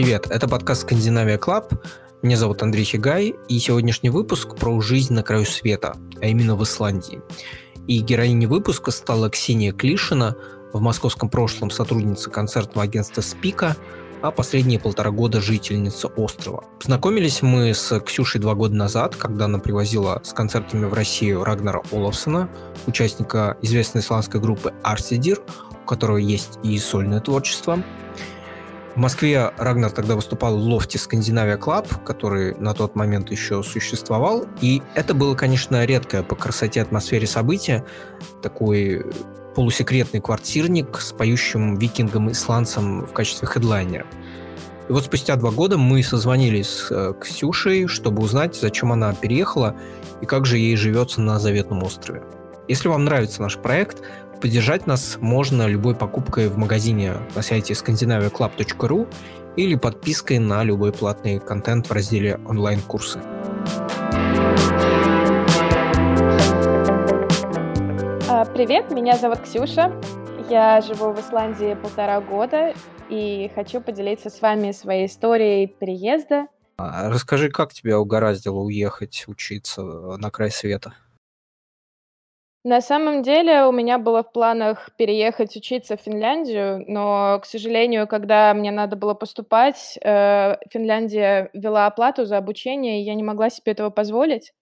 Привет, это подкаст «Скандинавия Клаб». Меня зовут Андрей Хигай, и сегодняшний выпуск про жизнь на краю света, а именно в Исландии. И героиней выпуска стала Ксения Клишина, в московском прошлом сотрудница концертного агентства «Спика», а последние полтора года жительница острова. Познакомились мы с Ксюшей два года назад, когда она привозила с концертами в Россию Рагнара Олафсона, участника известной исландской группы Арстидир, у которого есть и сольное творчество. В Москве Рагнар тогда выступал в лофте Скандинавия Клаб, который на тот момент еще существовал. И это было, конечно, редкое по красоте атмосфере событие. Такой полусекретный квартирник с поющим викингом-исландцем в качестве хедлайнера. И вот спустя два года мы созвонились с э, Ксюшей, чтобы узнать, зачем она переехала и как же ей живется на заветном острове. Если вам нравится наш проект, Поддержать нас можно любой покупкой в магазине на сайте scandinaviaclub.ru или подпиской на любой платный контент в разделе онлайн-курсы. А, привет, меня зовут Ксюша. Я живу в Исландии полтора года и хочу поделиться с вами своей историей переезда. А, расскажи, как тебя угораздило уехать учиться на край света? На самом деле у меня было в планах переехать учиться в Финляндию, но, к сожалению, когда мне надо было поступать, э, Финляндия ввела оплату за обучение, и я не могла себе этого позволить.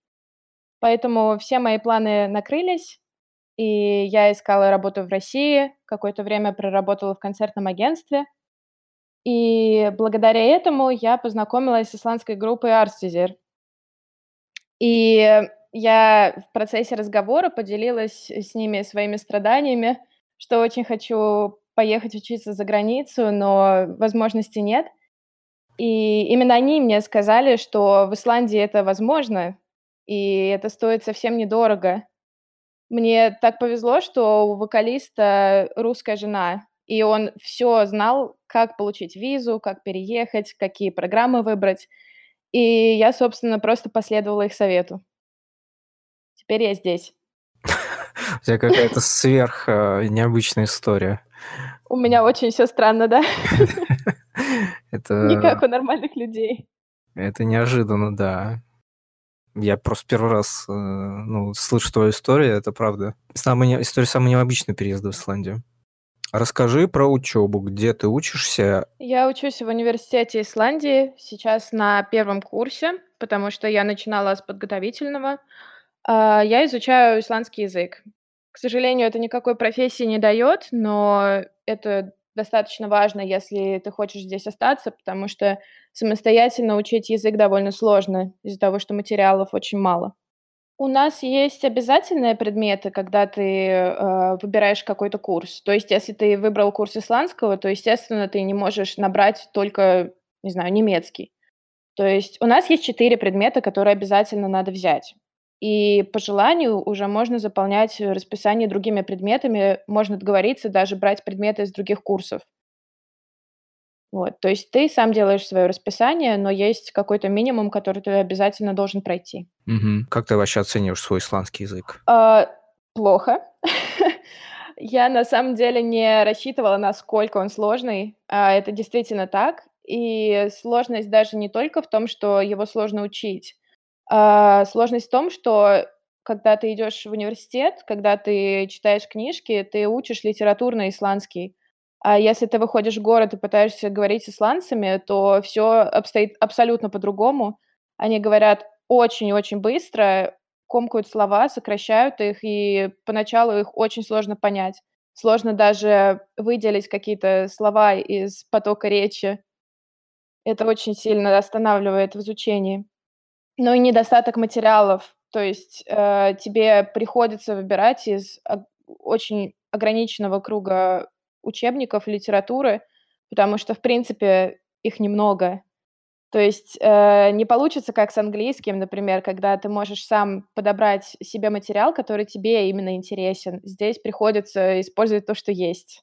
Поэтому все мои планы накрылись, и я искала работу в России, какое-то время проработала в концертном агентстве. И благодаря этому я познакомилась с исландской группой Arstizir. И я в процессе разговора поделилась с ними своими страданиями, что очень хочу поехать учиться за границу, но возможности нет. И именно они мне сказали, что в Исландии это возможно, и это стоит совсем недорого. Мне так повезло, что у вокалиста русская жена, и он все знал, как получить визу, как переехать, какие программы выбрать. И я, собственно, просто последовала их совету. Теперь я здесь. У тебя какая-то сверх э, необычная история. У меня очень все странно, да? Это... Не как у нормальных людей. Это неожиданно, да. Я просто первый раз э, ну, слышу твою историю, это правда. Самая, история самого необычного переезда в Исландию. Расскажи про учебу, где ты учишься? Я учусь в университете Исландии, сейчас на первом курсе, потому что я начинала с подготовительного. А, я изучаю исландский язык. К сожалению, это никакой профессии не дает, но это достаточно важно, если ты хочешь здесь остаться, потому что самостоятельно учить язык довольно сложно из-за того, что материалов очень мало. У нас есть обязательные предметы, когда ты э, выбираешь какой-то курс. То есть, если ты выбрал курс исландского, то, естественно, ты не можешь набрать только, не знаю, немецкий. То есть у нас есть четыре предмета, которые обязательно надо взять. И по желанию уже можно заполнять расписание другими предметами, можно договориться даже брать предметы из других курсов. Вот, то есть ты сам делаешь свое расписание, но есть какой-то минимум, который ты обязательно должен пройти. Угу. Как ты вообще оцениваешь свой исландский язык? А, плохо. Я на самом деле не рассчитывала, насколько он сложный. А это действительно так. И сложность даже не только в том, что его сложно учить, а, сложность в том, что когда ты идешь в университет, когда ты читаешь книжки, ты учишь литературно исландский. А если ты выходишь в город и пытаешься говорить с исландцами, то все обстоит абсолютно по-другому. Они говорят очень-очень быстро, комкают слова, сокращают их, и поначалу их очень сложно понять. Сложно даже выделить какие-то слова из потока речи. Это очень сильно останавливает в изучении. Ну и недостаток материалов. То есть, э, тебе приходится выбирать из очень ограниченного круга учебников литературы, потому что, в принципе, их немного. То есть, э, не получится, как с английским, например, когда ты можешь сам подобрать себе материал, который тебе именно интересен. Здесь приходится использовать то, что есть.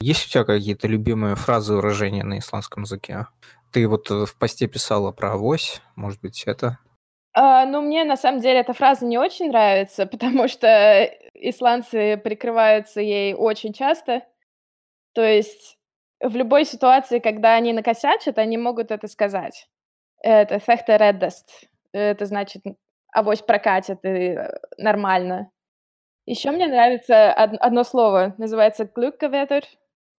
Есть у тебя какие-то любимые фразы, выражения на исландском языке? Ты вот э, в посте писала про авось, может быть, это? А, ну, мне на самом деле эта фраза не очень нравится, потому что исландцы прикрываются ей очень часто. То есть в любой ситуации, когда они накосячат, они могут это сказать. Это «Fechte reddest». Это значит «авось прокатит» и э, нормально. Еще мне нравится одно слово, называется «Glückgewetter».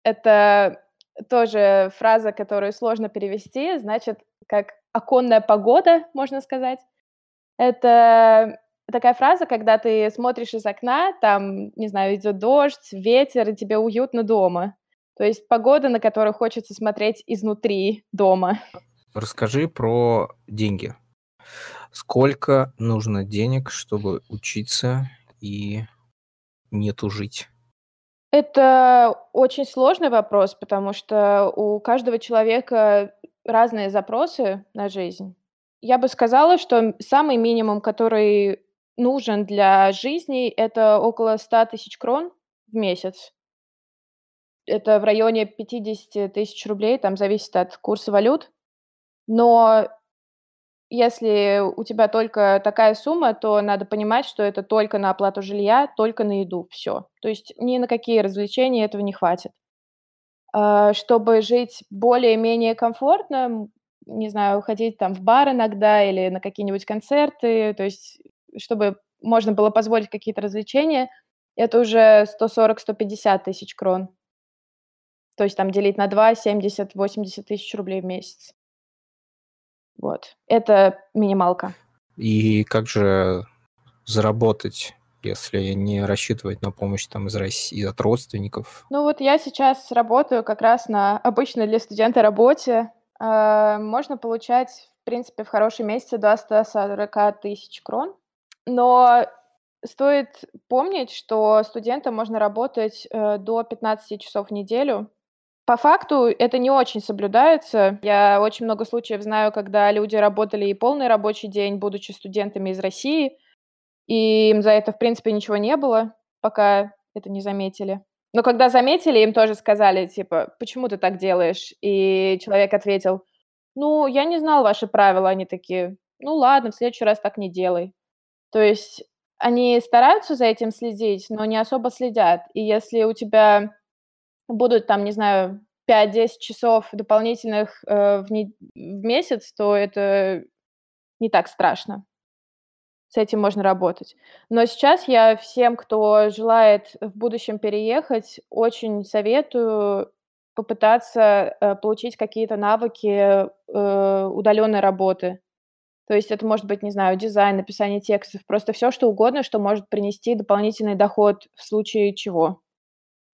Это тоже фраза, которую сложно перевести, значит, как оконная погода, можно сказать. Это такая фраза, когда ты смотришь из окна, там, не знаю, идет дождь, ветер, и тебе уютно дома. То есть погода, на которую хочется смотреть изнутри дома. Расскажи про деньги. Сколько нужно денег, чтобы учиться и не тужить? Это очень сложный вопрос, потому что у каждого человека разные запросы на жизнь. Я бы сказала, что самый минимум, который нужен для жизни, это около 100 тысяч крон в месяц. Это в районе 50 тысяч рублей, там зависит от курса валют. Но если у тебя только такая сумма, то надо понимать, что это только на оплату жилья, только на еду, все. То есть ни на какие развлечения этого не хватит. А, чтобы жить более-менее комфортно, не знаю, ходить там в бар иногда или на какие-нибудь концерты, то есть чтобы можно было позволить какие-то развлечения, это уже 140-150 тысяч крон. То есть там делить на 2, 70-80 тысяч рублей в месяц. Вот. Это минималка. И как же заработать, если не рассчитывать на помощь там из России, от родственников? Ну вот я сейчас работаю как раз на обычной для студента работе. Э, можно получать, в принципе, в хорошие месяцы до 140 тысяч крон. Но стоит помнить, что студентам можно работать э, до 15 часов в неделю, по факту это не очень соблюдается. Я очень много случаев знаю, когда люди работали и полный рабочий день, будучи студентами из России, и им за это, в принципе, ничего не было, пока это не заметили. Но когда заметили, им тоже сказали, типа, почему ты так делаешь? И человек ответил, ну, я не знал ваши правила. Они такие, ну ладно, в следующий раз так не делай. То есть они стараются за этим следить, но не особо следят. И если у тебя будут там, не знаю, 5-10 часов дополнительных э, в, не, в месяц, то это не так страшно. С этим можно работать. Но сейчас я всем, кто желает в будущем переехать, очень советую попытаться э, получить какие-то навыки э, удаленной работы. То есть это может быть, не знаю, дизайн, написание текстов, просто все, что угодно, что может принести дополнительный доход в случае чего.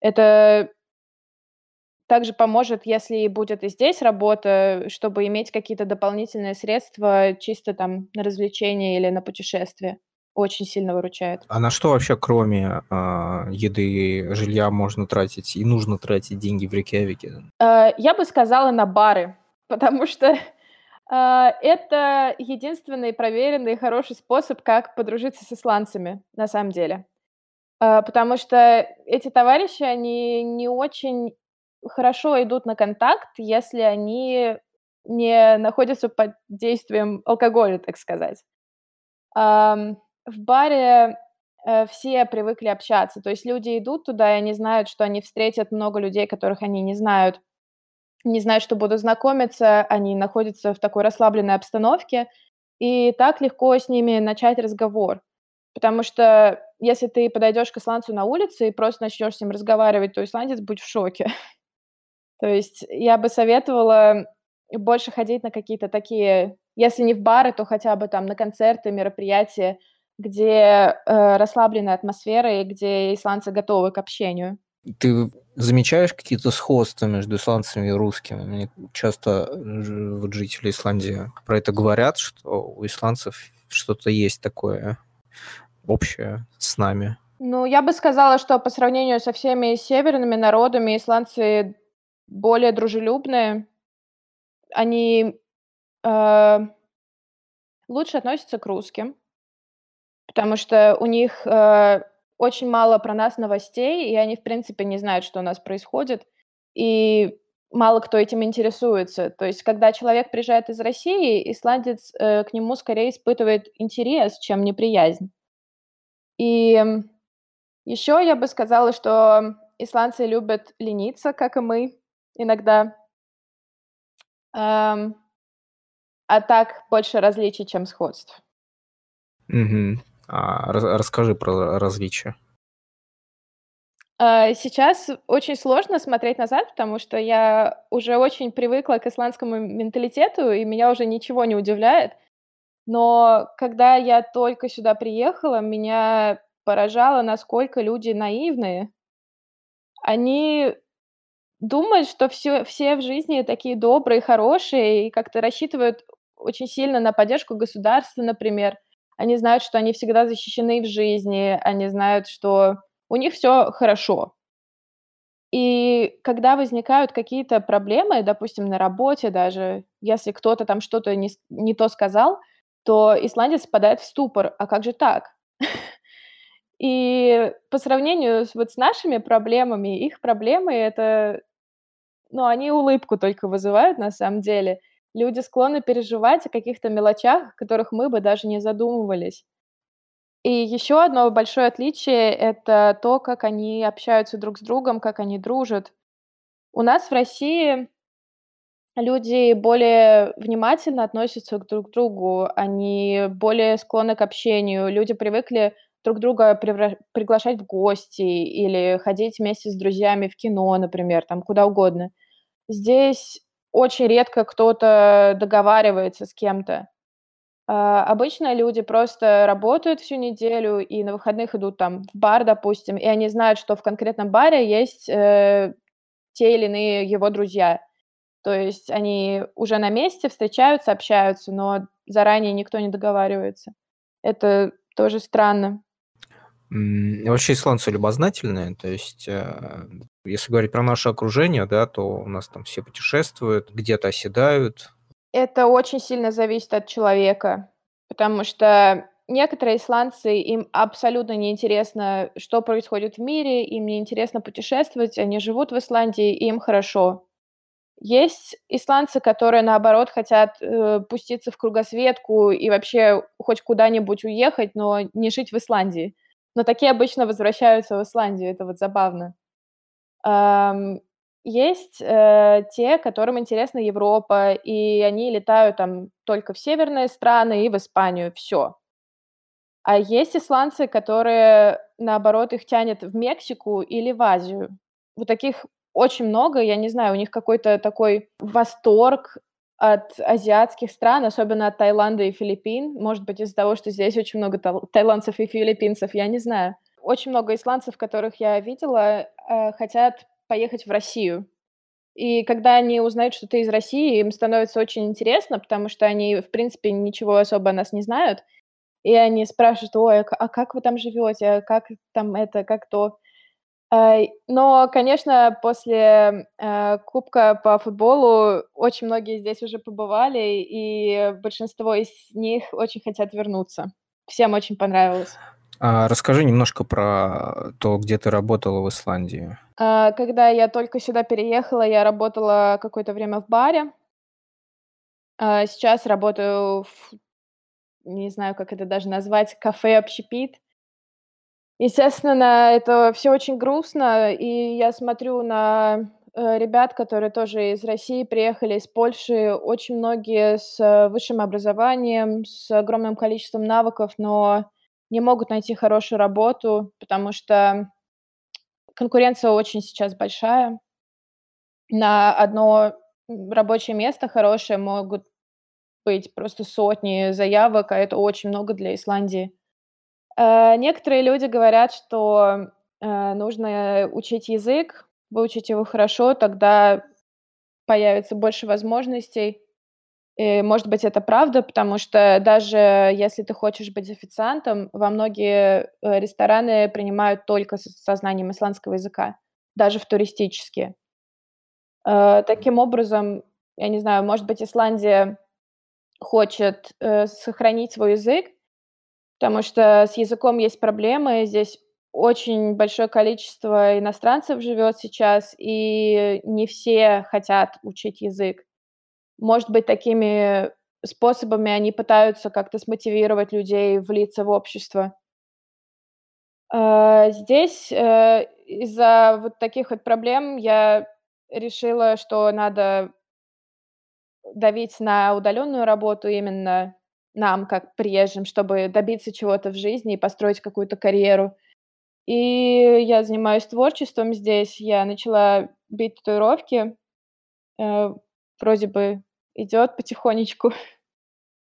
Это также поможет, если будет и здесь работа, чтобы иметь какие-то дополнительные средства чисто там на развлечения или на путешествия. Очень сильно выручает. А на что вообще, кроме э, еды и жилья, можно тратить и нужно тратить деньги в Рейкьявике? Э, я бы сказала на бары, потому что э, это единственный проверенный хороший способ, как подружиться с исландцами, на самом деле. Э, потому что эти товарищи, они не очень хорошо идут на контакт, если они не находятся под действием алкоголя, так сказать. в баре э, все привыкли общаться, то есть люди идут туда, и они знают, что они встретят много людей, которых они не знают, не знают, что будут знакомиться, они находятся в такой расслабленной обстановке, и так легко с ними начать разговор. Потому что если ты подойдешь к исландцу на улице и просто начнешь с ним разговаривать, то исландец будет в шоке. То есть я бы советовала больше ходить на какие-то такие, если не в бары, то хотя бы там на концерты, мероприятия, где э, расслабленная атмосфера и где исландцы готовы к общению. Ты замечаешь какие-то сходства между исландцами и русскими? Мне часто вот жители Исландии про это говорят, что у исландцев что-то есть такое общее с нами. Ну, я бы сказала, что по сравнению со всеми северными народами исландцы более дружелюбные, они э, лучше относятся к русским, потому что у них э, очень мало про нас новостей, и они, в принципе, не знают, что у нас происходит, и мало кто этим интересуется. То есть, когда человек приезжает из России, исландец э, к нему скорее испытывает интерес, чем неприязнь. И еще я бы сказала, что исландцы любят лениться, как и мы, иногда. Ам, а так больше различий, чем сходств. Мгм. А ра расскажи про различия. А, сейчас очень сложно смотреть назад, потому что я уже очень привыкла к исландскому менталитету, и меня уже ничего не удивляет. Но когда я только сюда приехала, меня поражало, насколько люди наивные. Они думают, что всё все в жизни такие добрые, хорошие и как-то рассчитывают очень сильно на поддержку государства, например. Они знают, что они всегда защищены в жизни, они знают, что у них всё хорошо. И когда возникают какие-то проблемы, допустим, на работе даже, если кто-то там что-то не не то сказал, то исландец впадает в ступор: "А как же так?" И по сравнению с вот с нашими проблемами, их проблемы- это, ну, они улыбку только вызывают на самом деле. Люди склонны переживать о каких-то мелочах, о которых мы бы даже не задумывались. И еще одно большое отличие- это то, как они общаются друг с другом, как они дружат. У нас в России люди более внимательно относятся к друг другу, они более склонны к общению, люди привыкли друг друга превра приглашать в гости или ходить вместе с друзьями в кино, например, там куда угодно. Здесь очень редко кто-то договаривается с кем-то. А, обычно люди просто работают всю неделю и на выходных идут там в бар, допустим, и они знают, что в конкретном баре есть, э, те или иные его друзья. То есть они уже на месте встречаются, общаются, но заранее никто не договаривается. Это тоже странно. Вообще исландцы любознательные. То есть, э, если говорить про наше окружение, да, то у нас там все путешествуют, где-то оседают. Это очень сильно зависит от человека, потому что некоторые исландцы, им абсолютно не интересно, что происходит в мире, им не интересно путешествовать, они живут в Исландии, им хорошо. Есть исландцы, которые, наоборот, хотят, э, пуститься в кругосветку и вообще хоть куда-нибудь уехать, но не жить в Исландии. Но такие обычно возвращаются в Исландию, это вот забавно. Есть, э, те, которым интересна Европа, и они летают там только в северные страны и в Испанию. Всё. А есть исландцы, которые, наоборот, их тянет в Мексику или в Азию. Вот таких очень много. Я не знаю, у них какой-то такой восторг от азиатских стран, особенно от Таиланда и Филиппин. Может быть, из-за того, что здесь очень много тал таиландцев и филиппинцев, я не знаю. Очень много исландцев, которых я видела, э, хотят поехать в Россию. И когда они узнают, что ты из России, им становится очень интересно, потому что они, в принципе, ничего особо о нас не знают. И они спрашивают: "Ой, а а как вы там живете? А как там это, как то?" Ай, но, конечно, после, э, кубка по футболу очень многие здесь уже побывали, и большинство из них очень хотят вернуться. Всем очень понравилось. А расскажи немножко про то, где ты работала в Исландии. А, когда я только сюда переехала, я работала какое-то время в баре. Сейчас работаю в не знаю, как это даже назвать, кафе-общепит. Естественно, это всё очень грустно, и я смотрю на, э, ребят, которые тоже из России приехали, из Польши. Очень многие с высшим образованием, с огромным количеством навыков, но не могут найти хорошую работу, потому что конкуренция очень сейчас большая. На одно, рабочее место хорошее могут быть просто сотни заявок, а это очень много для Исландии. Э, некоторые люди говорят, что, э, нужно учить язык, выучить его хорошо, тогда появится больше возможностей. И, может быть, это правда, потому что даже если ты хочешь быть официантом, во многие, э, рестораны принимают только со знанием исландского языка, даже в туристические. Э, таким образом, я не знаю, может быть, Исландия хочет, э, сохранить свой язык, потому что с языком есть проблемы. Здесь очень большое количество иностранцев живет сейчас, и не все хотят учить язык. Может быть, такими способами они пытаются как-то смотивировать людей влиться в общество. Э, здесь, э, из-за вот таких вот проблем я решила, что надо давить на удаленную работу именно нам, как приезжим, чтобы добиться чего-то в жизни и построить какую-то карьеру. И я занимаюсь творчеством здесь. Я начала бить татуировки. Э, вроде бы идет потихонечку.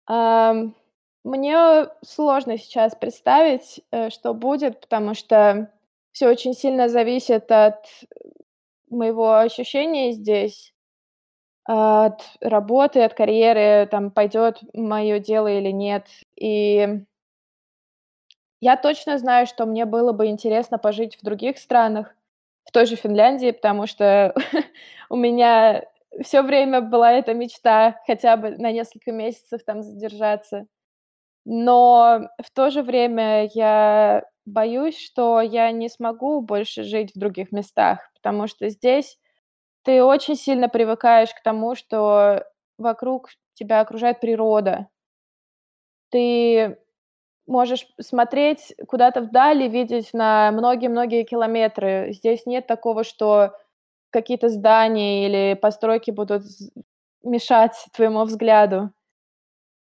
Мне сложно сейчас представить, э, что будет, потому что все очень сильно зависит от моего ощущения здесь, от работы, от карьеры, там пойдет мое дело или нет. И я точно знаю, что мне было бы интересно пожить в других странах, в той же Финляндии, потому что у меня все время была эта мечта хотя бы на несколько месяцев там задержаться. Но в то же время я боюсь, что я не смогу больше жить в других местах, потому что здесь ты очень сильно привыкаешь к тому, что вокруг тебя окружает природа. Ты можешь смотреть куда-то вдали, видеть на многие-многие километры. Здесь нет такого, что какие-то здания или постройки будут мешать твоему взгляду.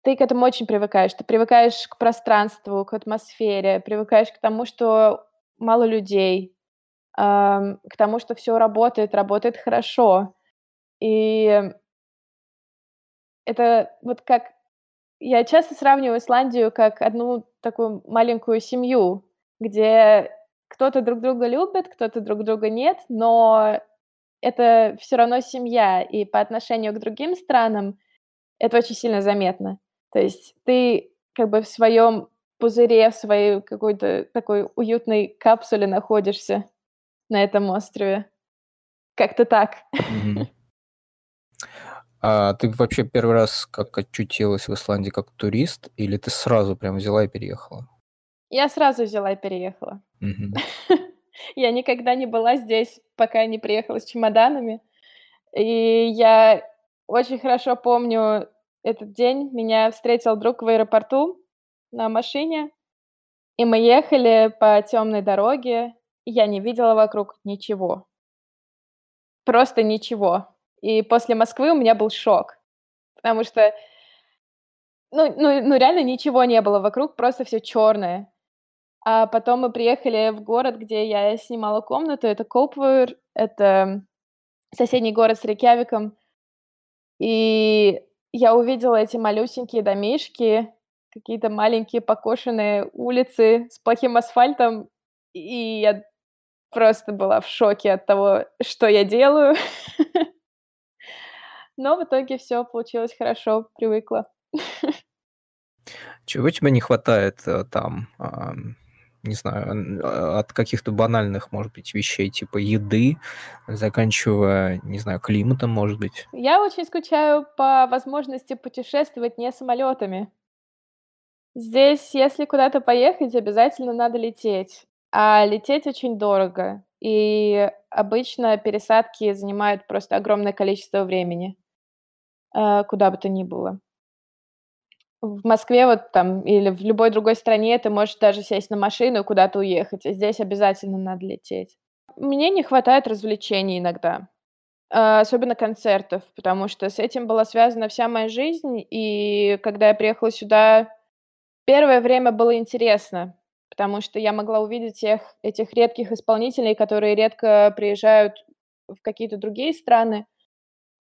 Ты к этому очень привыкаешь. Ты привыкаешь к пространству, к атмосфере, привыкаешь к тому, что мало людей, к тому, что все работает, работает хорошо. И это вот как я часто сравниваю Исландию как одну такую маленькую семью, где кто-то друг друга любит, кто-то друг друга нет, но это все равно семья, и по отношению к другим странам это очень сильно заметно. То есть ты как бы в своем пузыре, в своей какой-то такой уютной капсуле находишься на этом острове. Как-то так. А ты вообще первый раз как очутилась в Исландии как турист, или ты сразу прям взяла и переехала? Я сразу взяла и переехала. Я никогда не была здесь, пока не приехала с чемоданами. И я очень хорошо помню этот день. Меня встретил друг в аэропорту на машине, и мы ехали по темной дороге, я не видела вокруг ничего. Просто ничего. И после Москвы у меня был шок, потому что, ну ну ну, реально ничего не было вокруг, просто все черное. А потом мы приехали в город, где я снимала комнату. Это Копвур, это соседний город с Рейкьявиком. И я увидела эти малюсенькие домишки, какие-то маленькие покошенные улицы с плохим асфальтом, и я просто была в шоке от того, что я делаю. Но в итоге все получилось хорошо, привыкла. Чего тебе не хватает, э, там, ам, не знаю, а, от каких-то банальных, может быть, вещей типа еды, заканчивая, не знаю, климатом, может быть? Я очень скучаю по возможности путешествовать не самолетами. Здесь, если куда-то поехать, обязательно надо лететь, а лететь очень дорого, и обычно пересадки занимают просто огромное количество времени, э, куда бы то ни было. В Москве вот там или в любой другой стране ты можешь даже сесть на машину и куда-то уехать, а здесь обязательно надо лететь. Мне не хватает развлечений иногда, а, особенно концертов, потому что с этим была связана вся моя жизнь. И когда я приехала сюда, первое время было интересно, потому что я могла увидеть всех этих редких исполнителей, которые редко приезжают в какие-то другие страны,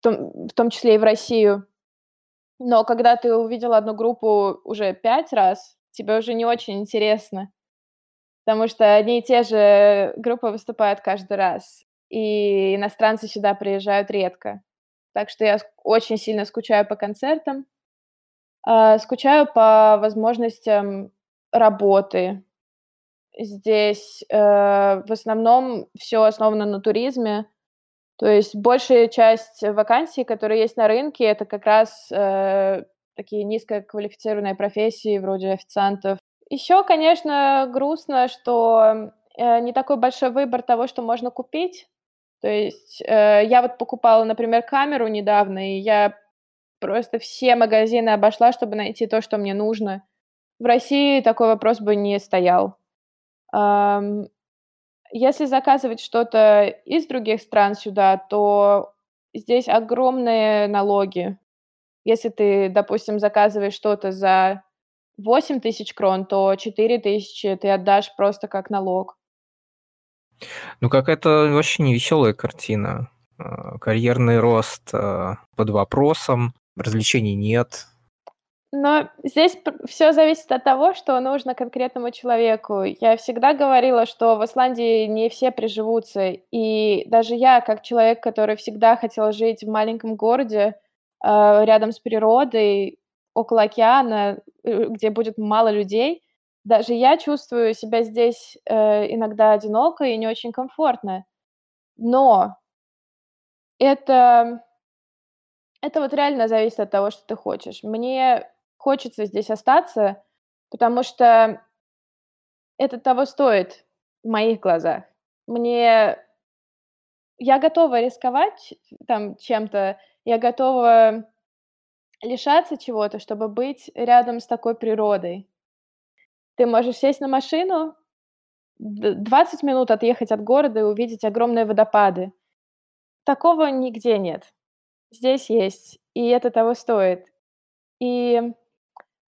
в том в том числе и в Россию. Но когда ты увидела одну группу уже 5 раз, тебе уже не очень интересно, потому что одни и те же группы выступают каждый раз, и иностранцы сюда приезжают редко. Так что я очень сильно скучаю по концертам, а, скучаю по возможностям работы. Здесь, э, в основном все основано на туризме. То есть большая часть вакансий, которые есть на рынке, это как раз, э, такие низкоквалифицированные профессии вроде официантов. Еще, конечно, грустно, что, э, не такой большой выбор того, что можно купить. То есть, э, я вот покупала, например, камеру недавно, и я просто все магазины обошла, чтобы найти то, что мне нужно. В России такой вопрос бы не стоял. Если заказывать что-то из других стран сюда, то здесь огромные налоги. Если ты, допустим, заказываешь что-то за 8000 крон, то 4000 ты отдашь просто как налог. Ну, какая-то вообще невеселая картина. А, карьерный рост а, под вопросом, развлечений нет. Но здесь все зависит от того, что нужно конкретному человеку. Я всегда говорила, что в Исландии не все приживутся. И даже я, как человек, который всегда хотел жить в маленьком городе, а, рядом с природой, около океана, э, где будет мало людей, даже я чувствую себя здесь, э, иногда одиноко и не очень комфортно. Но это это вот реально зависит от того, что ты хочешь. Мне хочется здесь остаться, потому что это того стоит в моих глазах. Мне я готова рисковать там чем-то, я готова лишаться чего-то, чтобы быть рядом с такой природой. Ты можешь сесть на машину, д 20 минут отъехать от города и увидеть огромные водопады. Такого нигде нет. Здесь есть, и это того стоит. И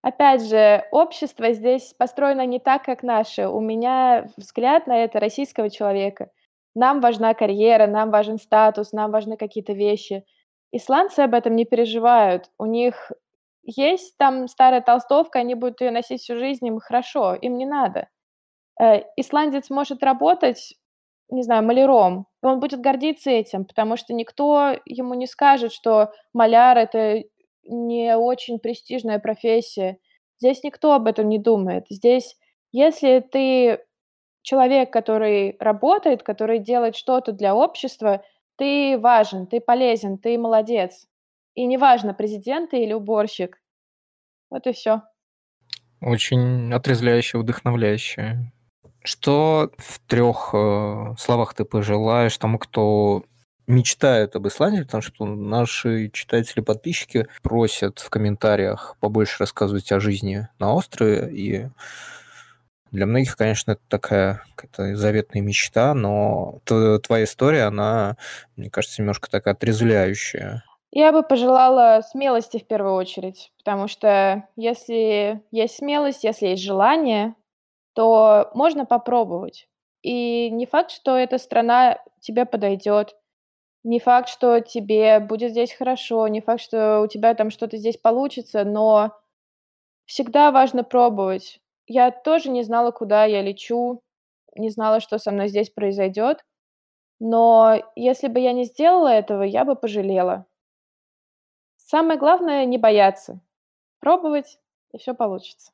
опять же, общество здесь построено не так, как наше. У меня взгляд на это российского человека. Нам важна карьера, нам важен статус, нам важны какие-то вещи. Исландцы об этом не переживают. У них есть там старая толстовка, они будут ее носить всю жизнь, им хорошо, им не надо. Э, исландец может работать, не знаю, маляром, и он будет гордиться этим, потому что никто ему не скажет, что маляр- это не очень престижная профессия. Здесь никто об этом не думает. Здесь, если ты человек, который работает, который делает что-то для общества, ты важен, ты полезен, ты молодец. И неважно, президент ты или уборщик. Вот и все. Очень отрезвляюще, вдохновляюще. Что в трех э, словах ты пожелаешь тому, кто мечтает об Исландии, потому что наши читатели, подписчики просят в комментариях побольше рассказывать о жизни на острове, и для многих, конечно, это такая какая-то заветная мечта, но твоя история, она, мне кажется, немножко такая отрезвляющая. Я бы пожелала смелости в первую очередь, потому что если есть смелость, если есть желание, то можно попробовать. И не факт, что эта страна тебе подойдет, не факт, что тебе будет здесь хорошо, не факт, что у тебя там что-то здесь получится, но всегда важно пробовать. Я тоже не знала, куда я лечу, не знала, что со мной здесь произойдет, но если бы я не сделала этого, я бы пожалела. Самое главное- не бояться, пробовать, и все получится.